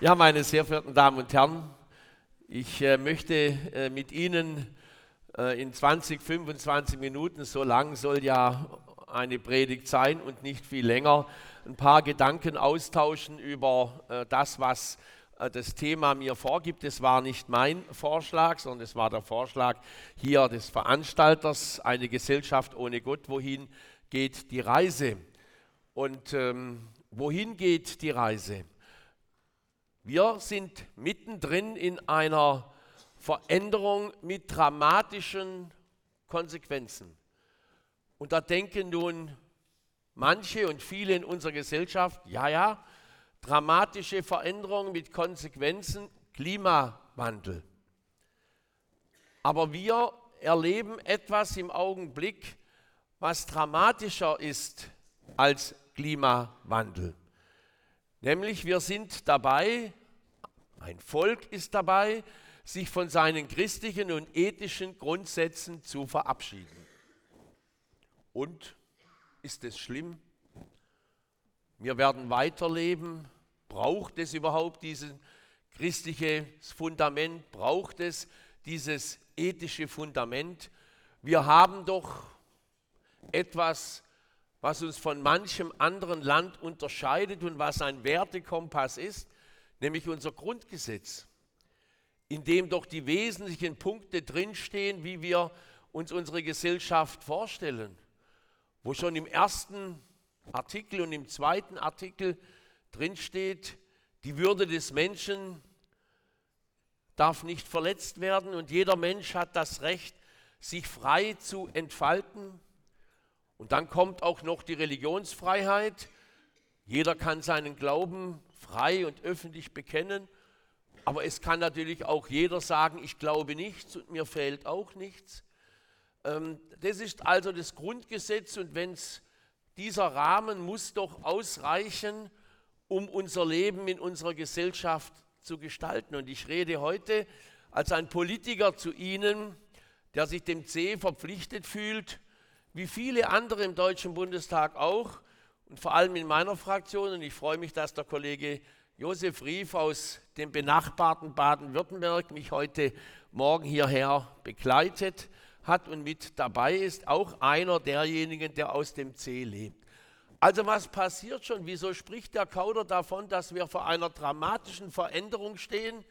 Ja, meine sehr verehrten Damen und Herren, ich äh, möchte äh, mit Ihnen äh, in 20, 25 Minuten, so lang soll ja eine Predigt sein und nicht viel länger, ein paar Gedanken austauschen über äh, das, was äh, das Thema mir vorgibt. Es war nicht mein Vorschlag, sondern es war der Vorschlag hier des Veranstalters, eine Gesellschaft ohne Gott, wohin geht die Reise? Und ähm, wohin geht die Reise? Wir sind mittendrin in einer Veränderung mit dramatischen Konsequenzen. Und da denken nun manche und viele in unserer Gesellschaft, ja, ja, dramatische Veränderungen mit Konsequenzen, Klimawandel. Aber wir erleben etwas im Augenblick, was dramatischer ist als Klimawandel. Nämlich wir sind dabei, ein Volk ist dabei, sich von seinen christlichen und ethischen Grundsätzen zu verabschieden. Und ist es schlimm? Wir werden weiterleben. Braucht es überhaupt dieses christliche Fundament? Braucht es dieses ethische Fundament? Wir haben doch etwas was uns von manchem anderen Land unterscheidet und was ein Wertekompass ist, nämlich unser Grundgesetz, in dem doch die wesentlichen Punkte drinstehen, wie wir uns unsere Gesellschaft vorstellen, wo schon im ersten Artikel und im zweiten Artikel drinsteht, die Würde des Menschen darf nicht verletzt werden und jeder Mensch hat das Recht, sich frei zu entfalten und dann kommt auch noch die Religionsfreiheit. Jeder kann seinen Glauben frei und öffentlich bekennen. Aber es kann natürlich auch jeder sagen, ich glaube nichts und mir fehlt auch nichts. Ähm, das ist also das Grundgesetz und wenn es dieser Rahmen muss doch ausreichen, um unser Leben in unserer Gesellschaft zu gestalten. Und ich rede heute als ein Politiker zu Ihnen, der sich dem C verpflichtet fühlt, wie viele andere im Deutschen Bundestag auch und vor allem in meiner Fraktion. Und ich freue mich, dass der Kollege Josef Rief aus dem benachbarten Baden-Württemberg mich heute Morgen hierher begleitet hat und mit dabei ist, auch einer derjenigen, der aus dem C lebt. Also was passiert schon? Wieso spricht der Kauder davon, dass wir vor einer dramatischen Veränderung stehen?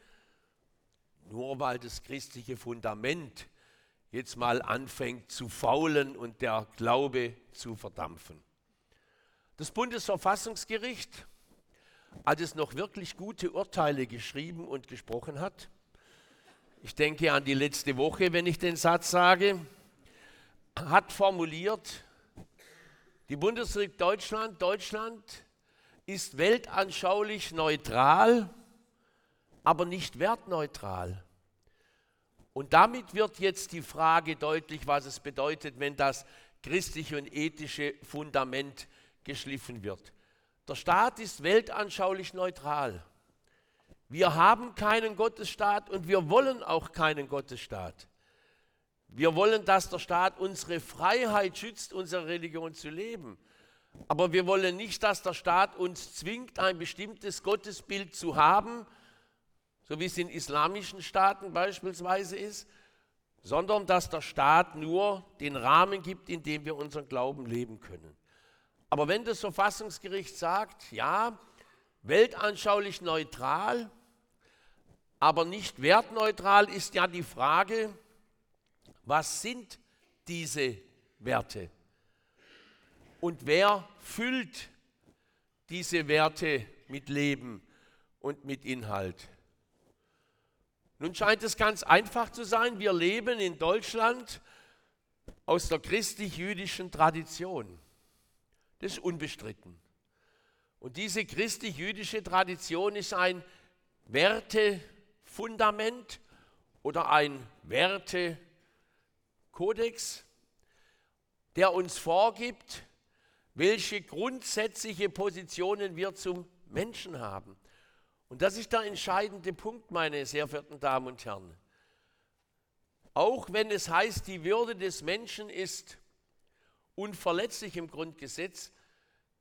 Nur weil das christliche Fundament jetzt mal anfängt zu faulen und der Glaube zu verdampfen. Das Bundesverfassungsgericht, als es noch wirklich gute Urteile geschrieben und gesprochen hat, ich denke an die letzte Woche, wenn ich den Satz sage, hat formuliert, die Bundesrepublik Deutschland, Deutschland ist weltanschaulich neutral, aber nicht wertneutral. Und damit wird jetzt die Frage deutlich, was es bedeutet, wenn das christliche und ethische Fundament geschliffen wird. Der Staat ist weltanschaulich neutral. Wir haben keinen Gottesstaat und wir wollen auch keinen Gottesstaat. Wir wollen, dass der Staat unsere Freiheit schützt, unsere Religion zu leben. Aber wir wollen nicht, dass der Staat uns zwingt, ein bestimmtes Gottesbild zu haben, so wie es in islamischen Staaten beispielsweise ist, sondern dass der Staat nur den Rahmen gibt, in dem wir unseren Glauben leben können. Aber wenn das Verfassungsgericht sagt, ja, weltanschaulich neutral, aber nicht wertneutral, ist ja die Frage, was sind diese Werte? Und wer füllt diese Werte mit Leben und mit Inhalt? Nun scheint es ganz einfach zu sein, wir leben in Deutschland aus der christlich-jüdischen Tradition. Das ist unbestritten. Und diese christlich-jüdische Tradition ist ein Wertefundament oder ein Wertekodex, der uns vorgibt, welche grundsätzliche Positionen wir zum Menschen haben. Und das ist der entscheidende Punkt, meine sehr verehrten Damen und Herren. Auch wenn es heißt, die Würde des Menschen ist unverletzlich im Grundgesetz,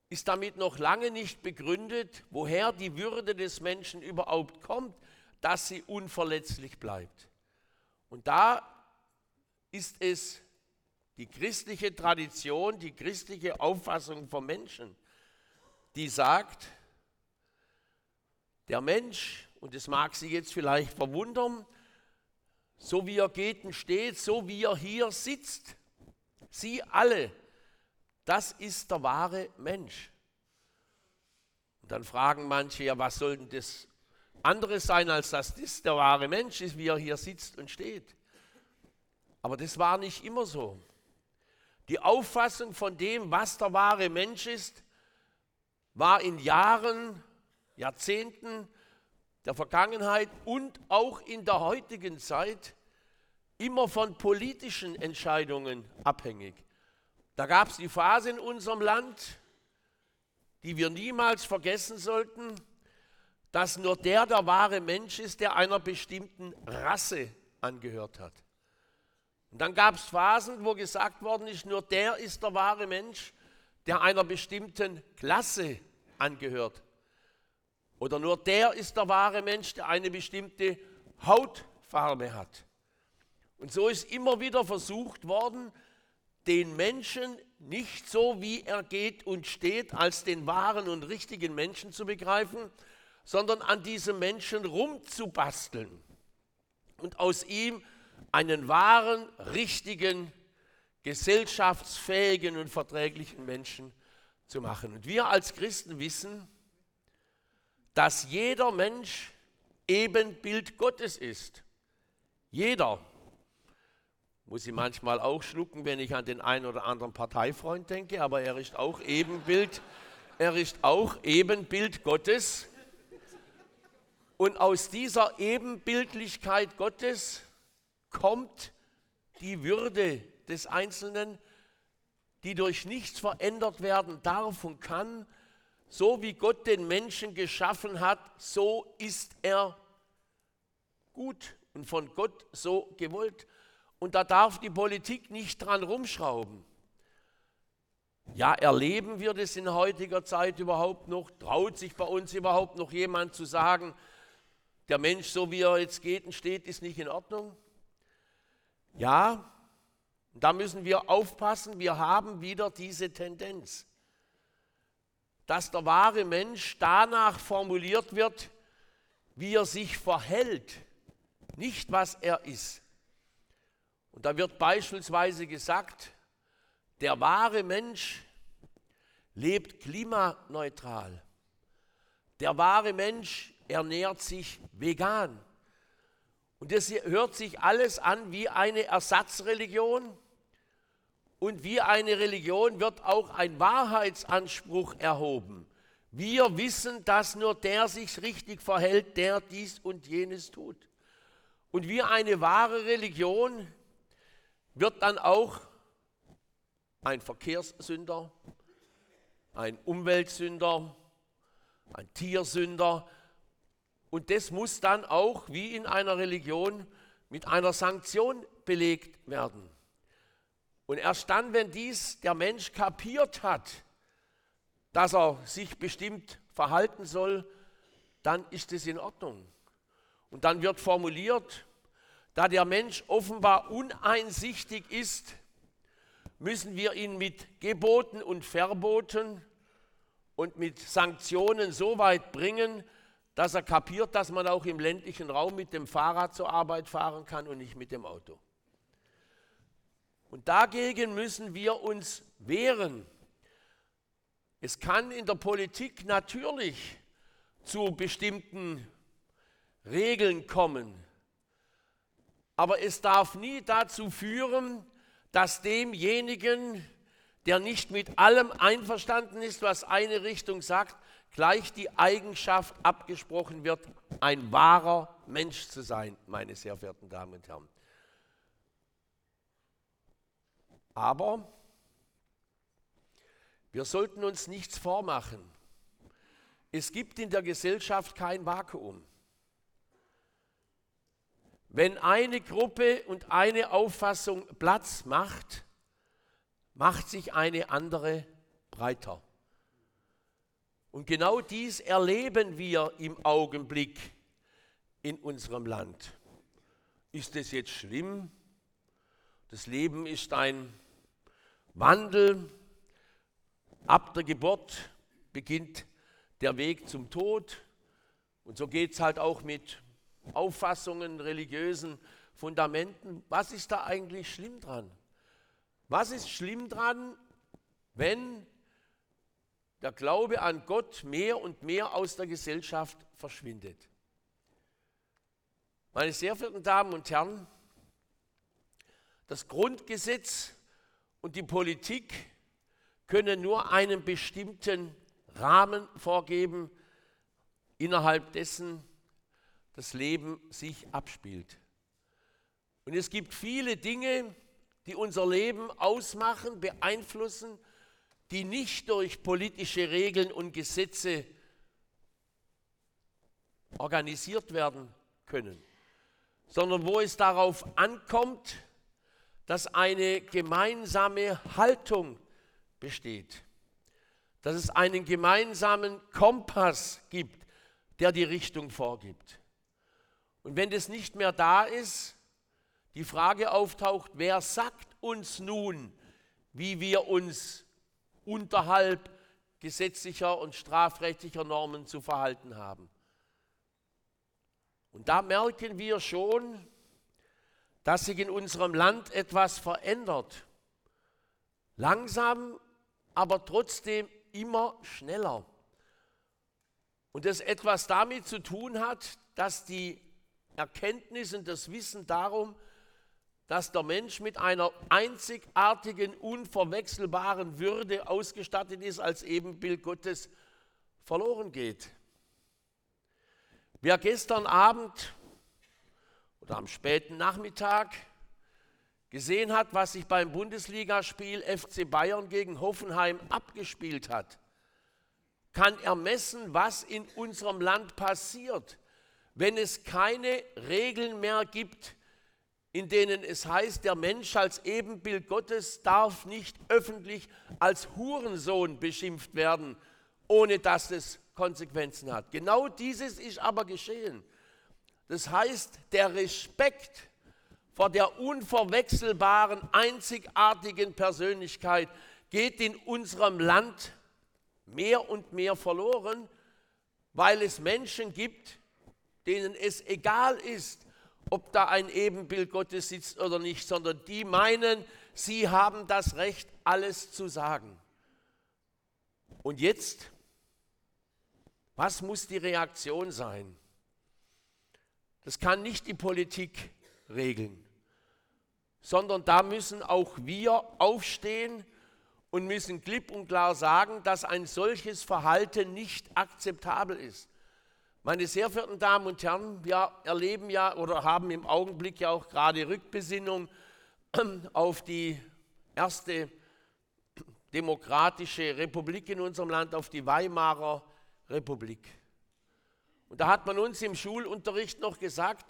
ist damit noch lange nicht begründet, woher die Würde des Menschen überhaupt kommt, dass sie unverletzlich bleibt. Und da ist es die christliche Tradition, die christliche Auffassung vom Menschen, die sagt, der Mensch, und es mag Sie jetzt vielleicht verwundern, so wie er geht und steht, so wie er hier sitzt, Sie alle, das ist der wahre Mensch. Und dann fragen manche, ja, was soll denn das anderes sein, als dass das der wahre Mensch ist, wie er hier sitzt und steht. Aber das war nicht immer so. Die Auffassung von dem, was der wahre Mensch ist, war in Jahren, Jahrzehnten der Vergangenheit und auch in der heutigen Zeit immer von politischen Entscheidungen abhängig. Da gab es die Phase in unserem Land, die wir niemals vergessen sollten, dass nur der der wahre Mensch ist, der einer bestimmten Rasse angehört hat. Und dann gab es Phasen, wo gesagt worden ist, nur der ist der wahre Mensch, der einer bestimmten Klasse angehört. Oder nur der ist der wahre Mensch, der eine bestimmte Hautfarbe hat. Und so ist immer wieder versucht worden, den Menschen nicht so, wie er geht und steht, als den wahren und richtigen Menschen zu begreifen, sondern an diesem Menschen rumzubasteln und aus ihm einen wahren, richtigen, gesellschaftsfähigen und verträglichen Menschen zu machen. Und wir als Christen wissen, dass jeder Mensch Ebenbild Gottes ist. Jeder. Muss ich manchmal auch schlucken, wenn ich an den einen oder anderen Parteifreund denke, aber er ist auch Ebenbild, er ist auch Ebenbild Gottes. Und aus dieser Ebenbildlichkeit Gottes kommt die Würde des Einzelnen, die durch nichts verändert werden darf und kann. So wie Gott den Menschen geschaffen hat, so ist er gut und von Gott so gewollt. Und da darf die Politik nicht dran rumschrauben. Ja, erleben wir das in heutiger Zeit überhaupt noch? Traut sich bei uns überhaupt noch jemand zu sagen, der Mensch, so wie er jetzt geht und steht, ist nicht in Ordnung? Ja, da müssen wir aufpassen, wir haben wieder diese Tendenz, dass der wahre Mensch danach formuliert wird, wie er sich verhält, nicht was er ist. Und da wird beispielsweise gesagt, der wahre Mensch lebt klimaneutral. Der wahre Mensch ernährt sich vegan. Und das hört sich alles an wie eine Ersatzreligion. Und wie eine Religion wird auch ein Wahrheitsanspruch erhoben. Wir wissen, dass nur der sich richtig verhält, der dies und jenes tut. Und wie eine wahre Religion wird dann auch ein Verkehrssünder, ein Umweltsünder, ein Tiersünder, und das muss dann auch, wie in einer Religion, mit einer Sanktion belegt werden. Und erst dann, wenn dies der Mensch kapiert hat, dass er sich bestimmt verhalten soll, dann ist es in Ordnung. Und dann wird formuliert, da der Mensch offenbar uneinsichtig ist, müssen wir ihn mit Geboten und Verboten und mit Sanktionen so weit bringen, dass er kapiert, dass man auch im ländlichen Raum mit dem Fahrrad zur Arbeit fahren kann und nicht mit dem Auto. Und dagegen müssen wir uns wehren. Es kann in der Politik natürlich zu bestimmten Regeln kommen, aber es darf nie dazu führen, dass demjenigen, der nicht mit allem einverstanden ist, was eine Richtung sagt, gleich die Eigenschaft abgesprochen wird, ein wahrer Mensch zu sein, meine sehr verehrten Damen und Herren. Aber wir sollten uns nichts vormachen. Es gibt in der Gesellschaft kein Vakuum. Wenn eine Gruppe und eine Auffassung Platz macht, macht sich eine andere breiter. Und genau dies erleben wir im Augenblick in unserem Land. Ist es jetzt schlimm? Das Leben ist ein Wandel. Ab der Geburt beginnt der Weg zum Tod. Und so geht es halt auch mit Auffassungen, religiösen Fundamenten. Was ist da eigentlich schlimm dran? Was ist schlimm dran, wenn der Glaube an Gott mehr und mehr aus der Gesellschaft verschwindet. Meine sehr verehrten Damen und Herren, das Grundgesetz und die Politik können nur einen bestimmten Rahmen vorgeben, innerhalb dessen das Leben sich abspielt. Und es gibt viele Dinge, die unser Leben ausmachen, beeinflussen, die nicht durch politische Regeln und Gesetze organisiert werden können, sondern wo es darauf ankommt, dass eine gemeinsame Haltung besteht, dass es einen gemeinsamen Kompass gibt, der die Richtung vorgibt. Und wenn das nicht mehr da ist, die Frage auftaucht, wer sagt uns nun, wie wir uns unterhalb gesetzlicher und strafrechtlicher Normen zu verhalten haben. Und da merken wir schon, dass sich in unserem Land etwas verändert. Langsam, aber trotzdem immer schneller. Und das etwas damit zu tun hat, dass die Erkenntnis und das Wissen darum, dass der Mensch mit einer einzigartigen, unverwechselbaren Würde ausgestattet ist als Ebenbild Gottes, verloren geht. Wer gestern Abend oder am späten Nachmittag gesehen hat, was sich beim Bundesligaspiel FC Bayern gegen Hoffenheim abgespielt hat, kann ermessen, was in unserem Land passiert, wenn es keine Regeln mehr gibt, in denen es heißt, der Mensch als Ebenbild Gottes darf nicht öffentlich als Hurensohn beschimpft werden, ohne dass es Konsequenzen hat. Genau dieses ist aber geschehen. Das heißt, der Respekt vor der unverwechselbaren, einzigartigen Persönlichkeit geht in unserem Land mehr und mehr verloren, weil es Menschen gibt, denen es egal ist, ob da ein Ebenbild Gottes sitzt oder nicht, sondern die meinen, sie haben das Recht, alles zu sagen. Und jetzt, was muss die Reaktion sein? Das kann nicht die Politik regeln, sondern da müssen auch wir aufstehen und müssen klipp und klar sagen, dass ein solches Verhalten nicht akzeptabel ist. Meine sehr verehrten Damen und Herren, wir erleben ja oder haben im Augenblick ja auch gerade Rückbesinnung auf die erste demokratische Republik in unserem Land, auf die Weimarer Republik. Und da hat man uns im Schulunterricht noch gesagt,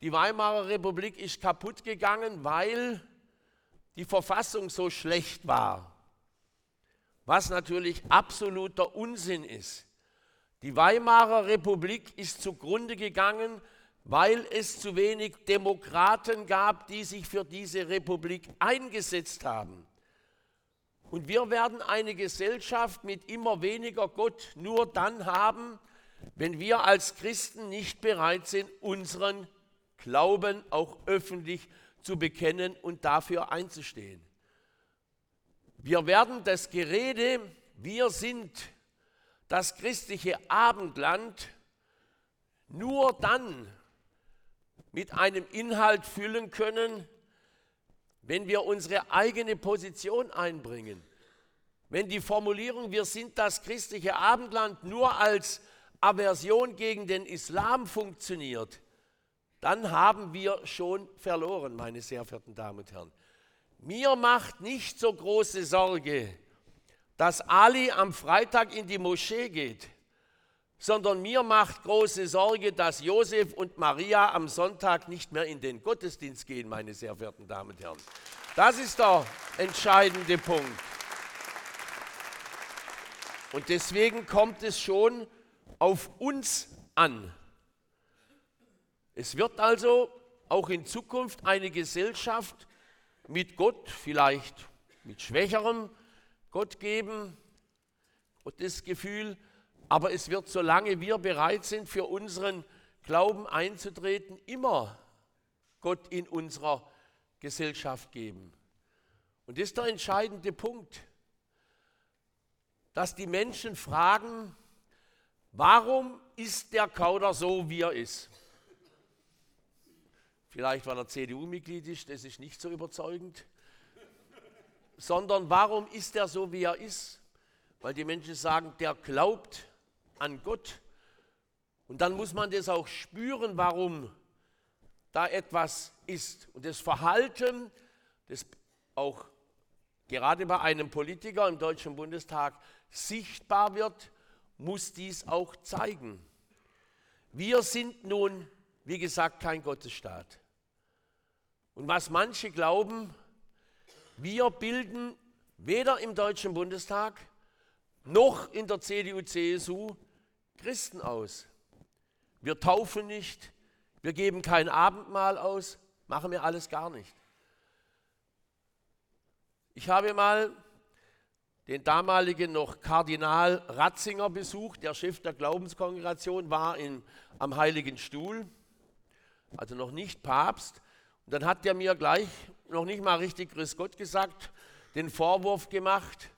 die Weimarer Republik ist kaputt gegangen, weil die Verfassung so schlecht war. Was natürlich absoluter Unsinn ist. Die Weimarer Republik ist zugrunde gegangen, weil es zu wenig Demokraten gab, die sich für diese Republik eingesetzt haben. Und wir werden eine Gesellschaft mit immer weniger Gott nur dann haben, wenn wir als Christen nicht bereit sind, unseren Glauben auch öffentlich zu bekennen und dafür einzustehen. Wir werden das Gerede, wir sind das christliche Abendland nur dann mit einem Inhalt füllen können, wenn wir unsere eigene Position einbringen. Wenn die Formulierung, wir sind das christliche Abendland, nur als Aversion gegen den Islam funktioniert, dann haben wir schon verloren, meine sehr verehrten Damen und Herren. Mir macht nicht so große Sorge, dass Ali am Freitag in die Moschee geht, sondern mir macht große Sorge, dass Josef und Maria am Sonntag nicht mehr in den Gottesdienst gehen, meine sehr verehrten Damen und Herren. Das ist der entscheidende Punkt. Und deswegen kommt es schon auf uns an. Es wird also auch in Zukunft eine Gesellschaft mit Gott, vielleicht mit schwächerem Gott geben, Gottes Gefühl, aber es wird, solange wir bereit sind, für unseren Glauben einzutreten, immer Gott in unserer Gesellschaft geben. Und das ist der entscheidende Punkt, dass die Menschen fragen, warum ist der Kauder so, wie er ist? Vielleicht, weil er CDU-Mitglied ist, das ist nicht so überzeugend. Sondern warum ist er so, wie er ist? Weil die Menschen sagen, der glaubt an Gott. Und dann muss man das auch spüren, warum da etwas ist. Und das Verhalten, das auch gerade bei einem Politiker im Deutschen Bundestag sichtbar wird, muss dies auch zeigen. Wir sind nun, wie gesagt, kein Gottesstaat. Und was manche glauben, wir bilden weder im Deutschen Bundestag noch in der CDU-CSU Christen aus. Wir taufen nicht, wir geben kein Abendmahl aus, machen wir alles gar nicht. Ich habe mal den damaligen noch Kardinal Ratzinger besucht, der Chef der Glaubenskongregation war in, am Heiligen Stuhl, also noch nicht Papst. Und dann hat er mir gleich noch nicht mal richtig Grüß Gott gesagt, den Vorwurf gemacht,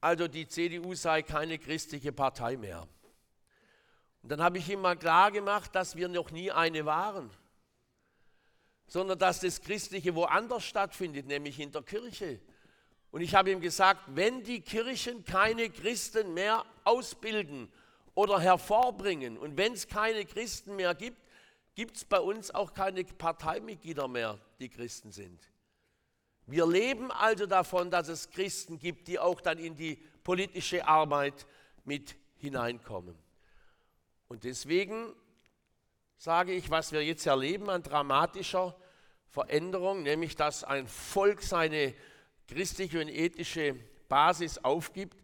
also die CDU sei keine christliche Partei mehr. Und dann habe ich ihm mal klar gemacht, dass wir noch nie eine waren, sondern dass das Christliche woanders stattfindet, nämlich in der Kirche. Und ich habe ihm gesagt, wenn die Kirchen keine Christen mehr ausbilden oder hervorbringen und wenn es keine Christen mehr gibt, gibt es bei uns auch keine Parteimitglieder mehr, die Christen sind. Wir leben also davon, dass es Christen gibt, die auch dann in die politische Arbeit mit hineinkommen. Und deswegen sage ich, was wir jetzt erleben an dramatischer Veränderung, nämlich dass ein Volk seine christliche und ethische Basis aufgibt,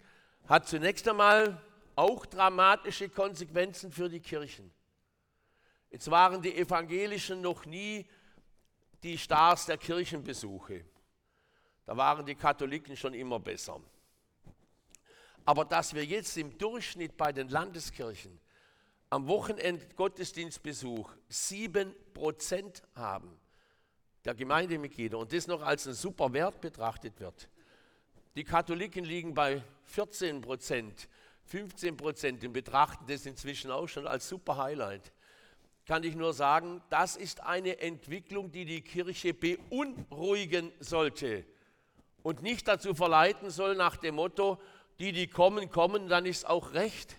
hat zunächst einmal auch dramatische Konsequenzen für die Kirchen. Jetzt waren die Evangelischen noch nie die Stars der Kirchenbesuche. Da waren die Katholiken schon immer besser. Aber dass wir jetzt im Durchschnitt bei den Landeskirchen am Wochenende Gottesdienstbesuch 7% haben der Gemeindemitglieder und das noch als ein super Wert betrachtet wird. Die Katholiken liegen bei 14% 15 Prozent und betrachten das inzwischen auch schon als super Highlight kann ich nur sagen, das ist eine Entwicklung, die die Kirche beunruhigen sollte und nicht dazu verleiten soll nach dem Motto, die, die kommen, kommen, dann ist auch recht.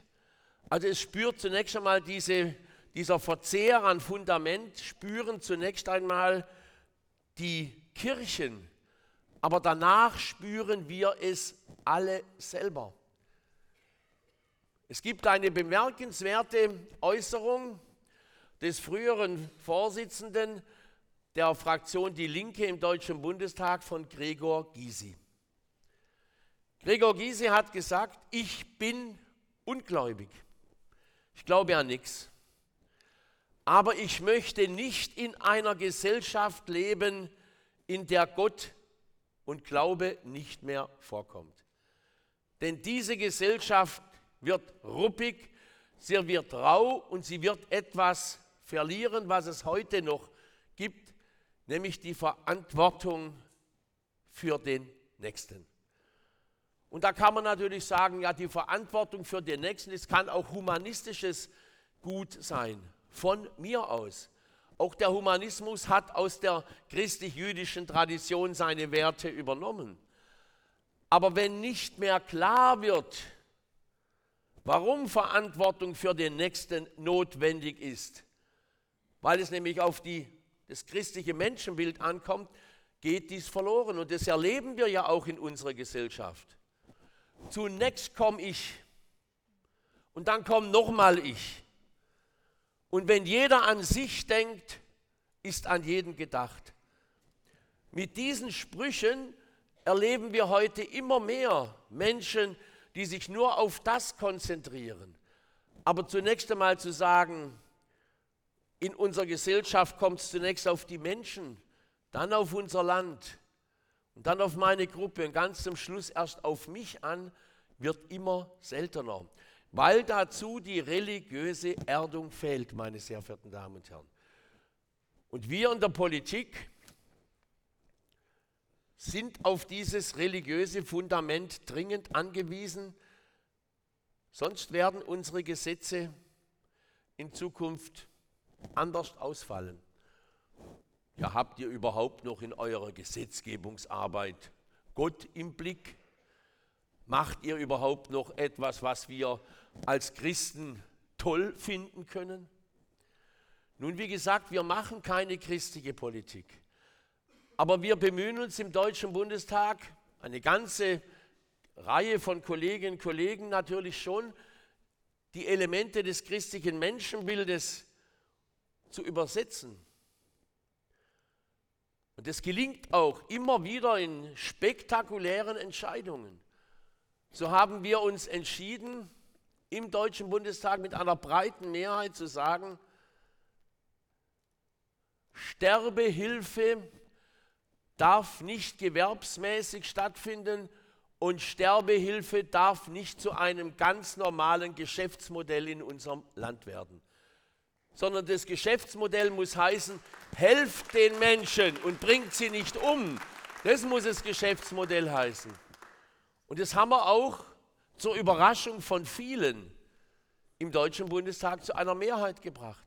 Also es spürt zunächst einmal diese, dieser Verzehr an Fundament, spüren zunächst einmal die Kirchen, aber danach spüren wir es alle selber. Es gibt eine bemerkenswerte Äußerung, des früheren Vorsitzenden der Fraktion Die Linke im Deutschen Bundestag von Gregor Gysi. Gregor Gysi hat gesagt, ich bin ungläubig. Ich glaube an nichts. Aber ich möchte nicht in einer Gesellschaft leben, in der Gott und Glaube nicht mehr vorkommt. Denn diese Gesellschaft wird ruppig, sie wird rau und sie wird etwas verlieren, was es heute noch gibt, nämlich die Verantwortung für den Nächsten. Und da kann man natürlich sagen, ja, die Verantwortung für den Nächsten, es kann auch humanistisches Gut sein, von mir aus. Auch der Humanismus hat aus der christlich-jüdischen Tradition seine Werte übernommen. Aber wenn nicht mehr klar wird, warum Verantwortung für den Nächsten notwendig ist, weil es nämlich auf die, das christliche Menschenbild ankommt, geht dies verloren. Und das erleben wir ja auch in unserer Gesellschaft. Zunächst komme ich und dann kommt nochmal ich. Und wenn jeder an sich denkt, ist an jeden gedacht. Mit diesen Sprüchen erleben wir heute immer mehr Menschen, die sich nur auf das konzentrieren. Aber zunächst einmal zu sagen, in unserer Gesellschaft kommt es zunächst auf die Menschen, dann auf unser Land und dann auf meine Gruppe und ganz zum Schluss erst auf mich an, wird immer seltener, weil dazu die religiöse Erdung fehlt, meine sehr verehrten Damen und Herren. Und wir in der Politik sind auf dieses religiöse Fundament dringend angewiesen, sonst werden unsere Gesetze in Zukunft anders ausfallen. Ja, habt ihr überhaupt noch in eurer Gesetzgebungsarbeit Gott im Blick? Macht ihr überhaupt noch etwas, was wir als Christen toll finden können? Nun, wie gesagt, wir machen keine christliche Politik. Aber wir bemühen uns im Deutschen Bundestag, eine ganze Reihe von Kolleginnen und Kollegen natürlich schon, die Elemente des christlichen Menschenbildes zu übersetzen. Und das gelingt auch immer wieder in spektakulären Entscheidungen. So haben wir uns entschieden, im Deutschen Bundestag mit einer breiten Mehrheit zu sagen, Sterbehilfe darf nicht gewerbsmäßig stattfinden und Sterbehilfe darf nicht zu einem ganz normalen Geschäftsmodell in unserem Land werden. Sondern das Geschäftsmodell muss heißen, helft den Menschen und bringt sie nicht um. Das muss das Geschäftsmodell heißen. Und das haben wir auch zur Überraschung von vielen im Deutschen Bundestag zu einer Mehrheit gebracht.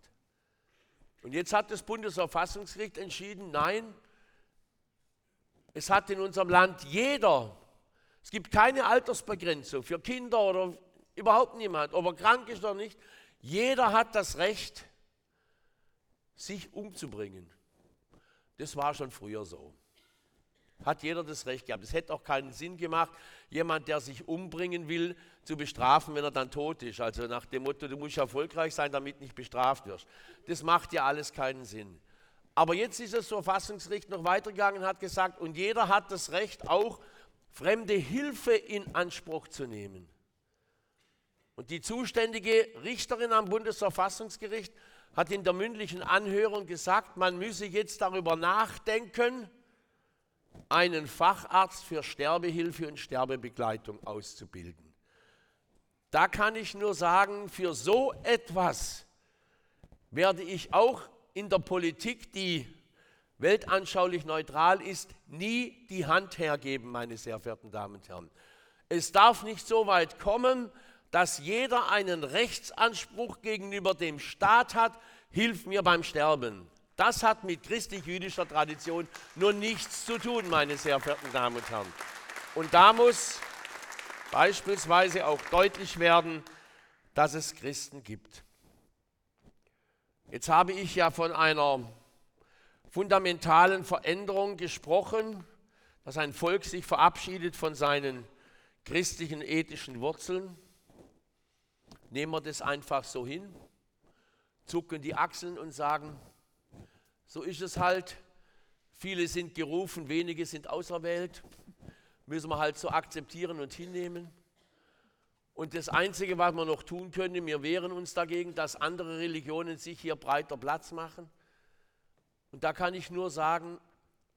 Und jetzt hat das Bundesverfassungsgericht entschieden, nein, es hat in unserem Land jeder, es gibt keine Altersbegrenzung für Kinder oder überhaupt niemand, ob er krank ist oder nicht, jeder hat das Recht, sich umzubringen. Das war schon früher so. Hat jeder das Recht gehabt. Es hätte auch keinen Sinn gemacht, jemand, der sich umbringen will, zu bestrafen, wenn er dann tot ist. Also nach dem Motto, du musst erfolgreich sein, damit nicht bestraft wirst. Das macht ja alles keinen Sinn. Aber jetzt ist das Verfassungsgericht noch weitergegangen und hat gesagt, und jeder hat das Recht, auch fremde Hilfe in Anspruch zu nehmen. Und die zuständige Richterin am Bundesverfassungsgericht hat in der mündlichen Anhörung gesagt, man müsse jetzt darüber nachdenken, einen Facharzt für Sterbehilfe und Sterbebegleitung auszubilden. Da kann ich nur sagen, für so etwas werde ich auch in der Politik, die weltanschaulich neutral ist, nie die Hand hergeben, meine sehr verehrten Damen und Herren. Es darf nicht so weit kommen, dass jeder einen Rechtsanspruch gegenüber dem Staat hat, hilf mir beim Sterben. Das hat mit christlich-jüdischer Tradition nur nichts zu tun, meine sehr verehrten Damen und Herren. Und da muss beispielsweise auch deutlich werden, dass es Christen gibt, Jetzt habe ich ja von einer fundamentalen Veränderung gesprochen, dass ein Volk sich verabschiedet von seinen christlichen ethischen Wurzeln. Nehmen wir das einfach so hin, zucken die Achseln und sagen, so ist es halt. Viele sind gerufen, wenige sind auserwählt. Müssen wir halt so akzeptieren und hinnehmen. Und das Einzige, was wir noch tun können, wir wehren uns dagegen, dass andere Religionen sich hier breiter Platz machen. Und da kann ich nur sagen,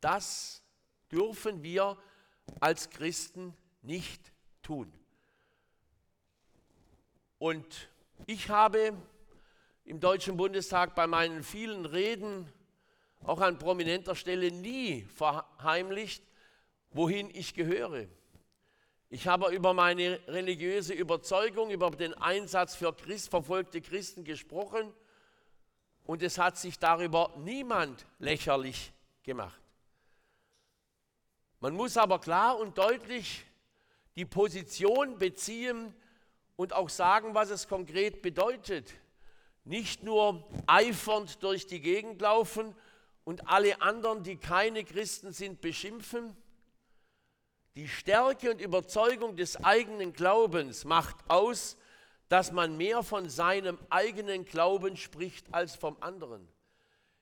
das dürfen wir als Christen nicht tun. Und ich habe im Deutschen Bundestag bei meinen vielen Reden, auch an prominenter Stelle, nie verheimlicht, wohin ich gehöre. Ich habe über meine religiöse Überzeugung, über den Einsatz für Christ, verfolgte Christen gesprochen und es hat sich darüber niemand lächerlich gemacht. Man muss aber klar und deutlich die Position beziehen und auch sagen, was es konkret bedeutet. Nicht nur eifernd durch die Gegend laufen und alle anderen, die keine Christen sind, beschimpfen, die Stärke und Überzeugung des eigenen Glaubens macht aus, dass man mehr von seinem eigenen Glauben spricht als vom anderen.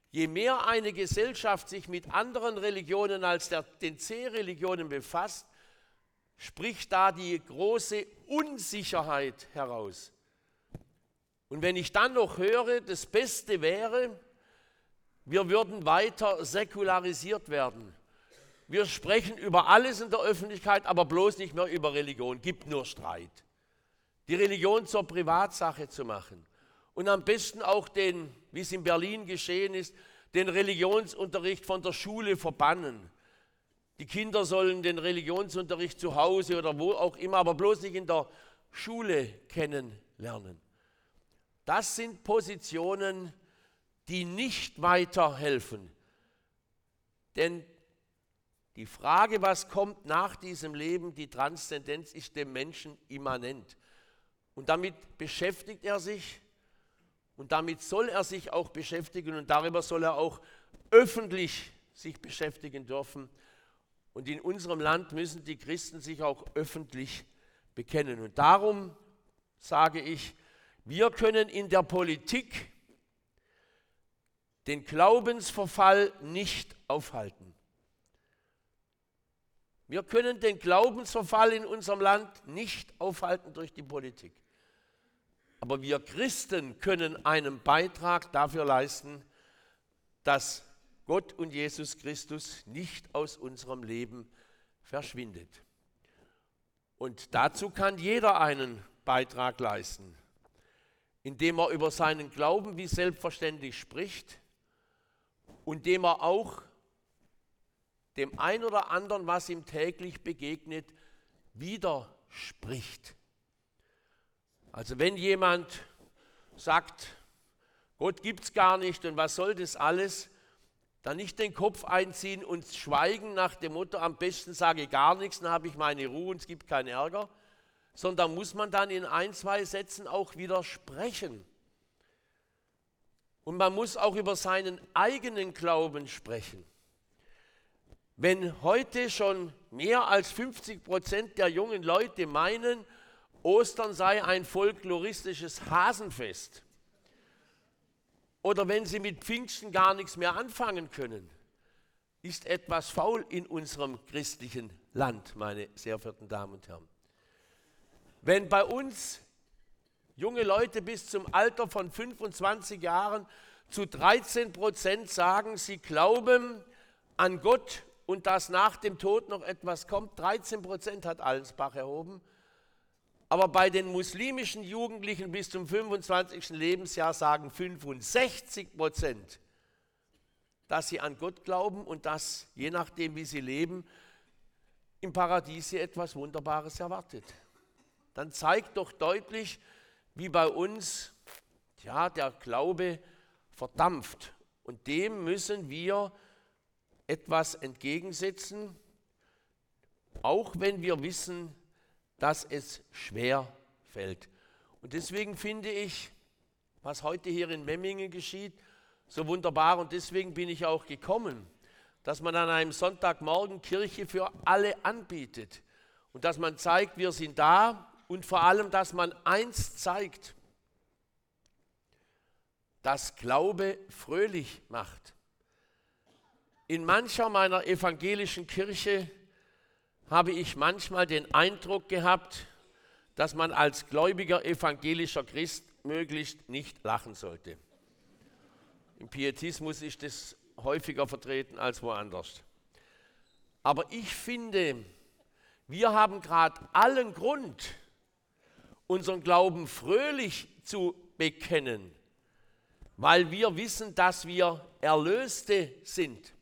Je mehr eine Gesellschaft sich mit anderen Religionen als der, den C-Religionen befasst, spricht da die große Unsicherheit heraus. Und wenn ich dann noch höre, das Beste wäre, wir würden weiter säkularisiert werden. Wir sprechen über alles in der Öffentlichkeit, aber bloß nicht mehr über Religion. Gibt nur Streit. Die Religion zur Privatsache zu machen. Und am besten auch den, wie es in Berlin geschehen ist, den Religionsunterricht von der Schule verbannen. Die Kinder sollen den Religionsunterricht zu Hause oder wo auch immer, aber bloß nicht in der Schule kennenlernen. Das sind Positionen, die nicht weiterhelfen. Denn die Frage, was kommt nach diesem Leben, die Transzendenz ist dem Menschen immanent. Und damit beschäftigt er sich und damit soll er sich auch beschäftigen und darüber soll er auch öffentlich sich beschäftigen dürfen. Und in unserem Land müssen die Christen sich auch öffentlich bekennen. Und darum sage ich, wir können in der Politik den Glaubensverfall nicht aufhalten. Wir können den Glaubensverfall in unserem Land nicht aufhalten durch die Politik. Aber wir Christen können einen Beitrag dafür leisten, dass Gott und Jesus Christus nicht aus unserem Leben verschwindet. Und dazu kann jeder einen Beitrag leisten, indem er über seinen Glauben wie selbstverständlich spricht und indem er auch dem ein oder anderen, was ihm täglich begegnet, widerspricht. Also wenn jemand sagt, Gott gibt es gar nicht und was soll das alles, dann nicht den Kopf einziehen und schweigen nach dem Motto, am besten sage ich gar nichts, dann habe ich meine Ruhe und es gibt keinen Ärger, sondern muss man dann in ein, zwei Sätzen auch widersprechen. Und man muss auch über seinen eigenen Glauben sprechen. Wenn heute schon mehr als 50 Prozent der jungen Leute meinen, Ostern sei ein folkloristisches Hasenfest, oder wenn sie mit Pfingsten gar nichts mehr anfangen können, ist etwas faul in unserem christlichen Land, meine sehr verehrten Damen und Herren. Wenn bei uns junge Leute bis zum Alter von 25 Jahren zu 13 Prozent sagen, sie glauben an Gott und dass nach dem Tod noch etwas kommt. 13 Prozent hat Allensbach erhoben. Aber bei den muslimischen Jugendlichen bis zum 25. Lebensjahr sagen 65 Prozent, dass sie an Gott glauben und dass, je nachdem, wie sie leben, im Paradies sie etwas Wunderbares erwartet. Dann zeigt doch deutlich, wie bei uns ja, der Glaube verdampft. Und dem müssen wir etwas entgegensetzen, auch wenn wir wissen, dass es schwer fällt. Und deswegen finde ich, was heute hier in Memmingen geschieht, so wunderbar. Und deswegen bin ich auch gekommen, dass man an einem Sonntagmorgen Kirche für alle anbietet. Und dass man zeigt, wir sind da. Und vor allem, dass man eins zeigt, dass Glaube fröhlich macht. In mancher meiner evangelischen Kirche habe ich manchmal den Eindruck gehabt, dass man als gläubiger evangelischer Christ möglichst nicht lachen sollte. Im Pietismus ist das häufiger vertreten als woanders. Aber ich finde, wir haben gerade allen Grund, unseren Glauben fröhlich zu bekennen, weil wir wissen, dass wir Erlöste sind.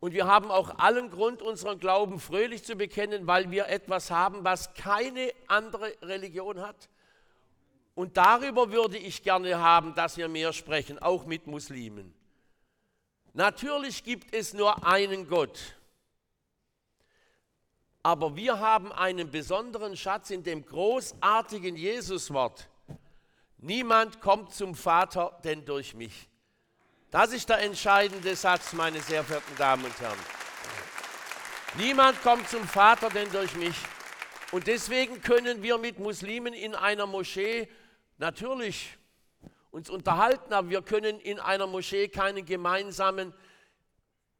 Und wir haben auch allen Grund, unseren Glauben fröhlich zu bekennen, weil wir etwas haben, was keine andere Religion hat. Und darüber würde ich gerne haben, dass wir mehr sprechen, auch mit Muslimen. Natürlich gibt es nur einen Gott. Aber wir haben einen besonderen Schatz in dem großartigen Jesuswort. Niemand kommt zum Vater denn durch mich. Das ist der entscheidende Satz, meine sehr verehrten Damen und Herren. Niemand kommt zum Vater denn durch mich. Und deswegen können wir mit Muslimen in einer Moschee natürlich uns unterhalten, aber wir können in einer Moschee keinen gemeinsamen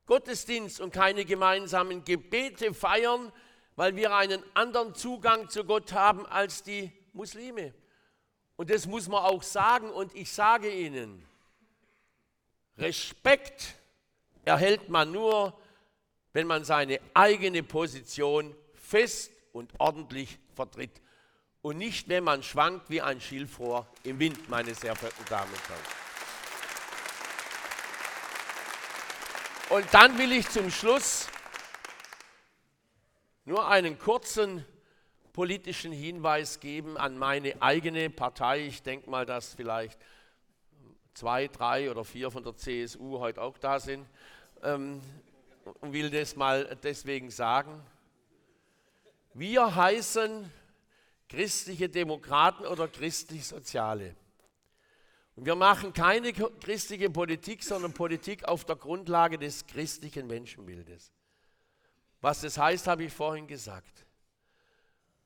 Gottesdienst und keine gemeinsamen Gebete feiern, weil wir einen anderen Zugang zu Gott haben als die Muslime. Und das muss man auch sagen. Und ich sage Ihnen, Respekt erhält man nur, wenn man seine eigene Position fest und ordentlich vertritt. Und nicht, wenn man schwankt wie ein Schilfrohr im Wind, meine sehr verehrten Damen und Herren. Und dann will ich zum Schluss nur einen kurzen politischen Hinweis geben an meine eigene Partei. Ich denke mal, dass vielleicht zwei, drei oder vier von der CSU heute auch da sind ähm, will das mal deswegen sagen. Wir heißen christliche Demokraten oder christlich-soziale. Und wir machen keine christliche Politik, sondern Politik auf der Grundlage des christlichen Menschenbildes. Was das heißt, habe ich vorhin gesagt.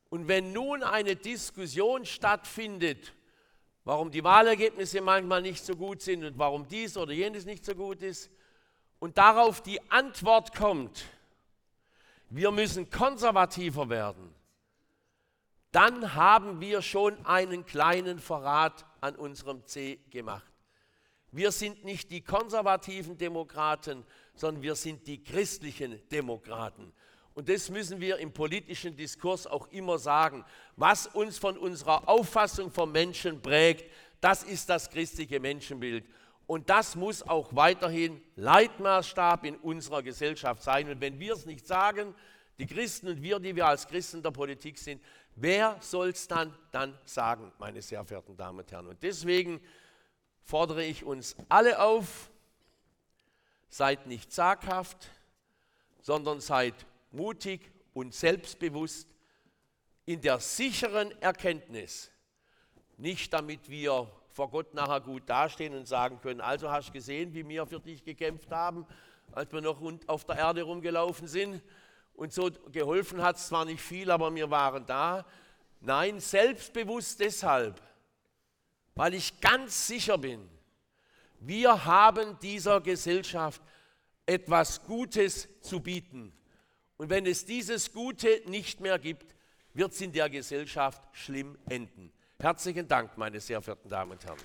Und wenn nun eine Diskussion stattfindet, warum die Wahlergebnisse manchmal nicht so gut sind und warum dies oder jenes nicht so gut ist, und darauf die Antwort kommt, wir müssen konservativer werden, dann haben wir schon einen kleinen Verrat an unserem C gemacht. Wir sind nicht die konservativen Demokraten, sondern wir sind die christlichen Demokraten. Und das müssen wir im politischen Diskurs auch immer sagen. Was uns von unserer Auffassung vom Menschen prägt, das ist das christliche Menschenbild. Und das muss auch weiterhin Leitmaßstab in unserer Gesellschaft sein. Und wenn wir es nicht sagen, die Christen und wir, die wir als Christen der Politik sind, wer soll es dann, dann sagen, meine sehr verehrten Damen und Herren? Und deswegen fordere ich uns alle auf, seid nicht zaghaft, sondern seid mutig und selbstbewusst in der sicheren Erkenntnis, nicht damit wir vor Gott nachher gut dastehen und sagen können, also hast du gesehen, wie wir für dich gekämpft haben, als wir noch auf der Erde rumgelaufen sind und so geholfen hat es zwar nicht viel, aber wir waren da. Nein, selbstbewusst deshalb, weil ich ganz sicher bin, wir haben dieser Gesellschaft etwas Gutes zu bieten. Und wenn es dieses Gute nicht mehr gibt, wird es in der Gesellschaft schlimm enden. Herzlichen Dank, meine sehr verehrten Damen und Herren.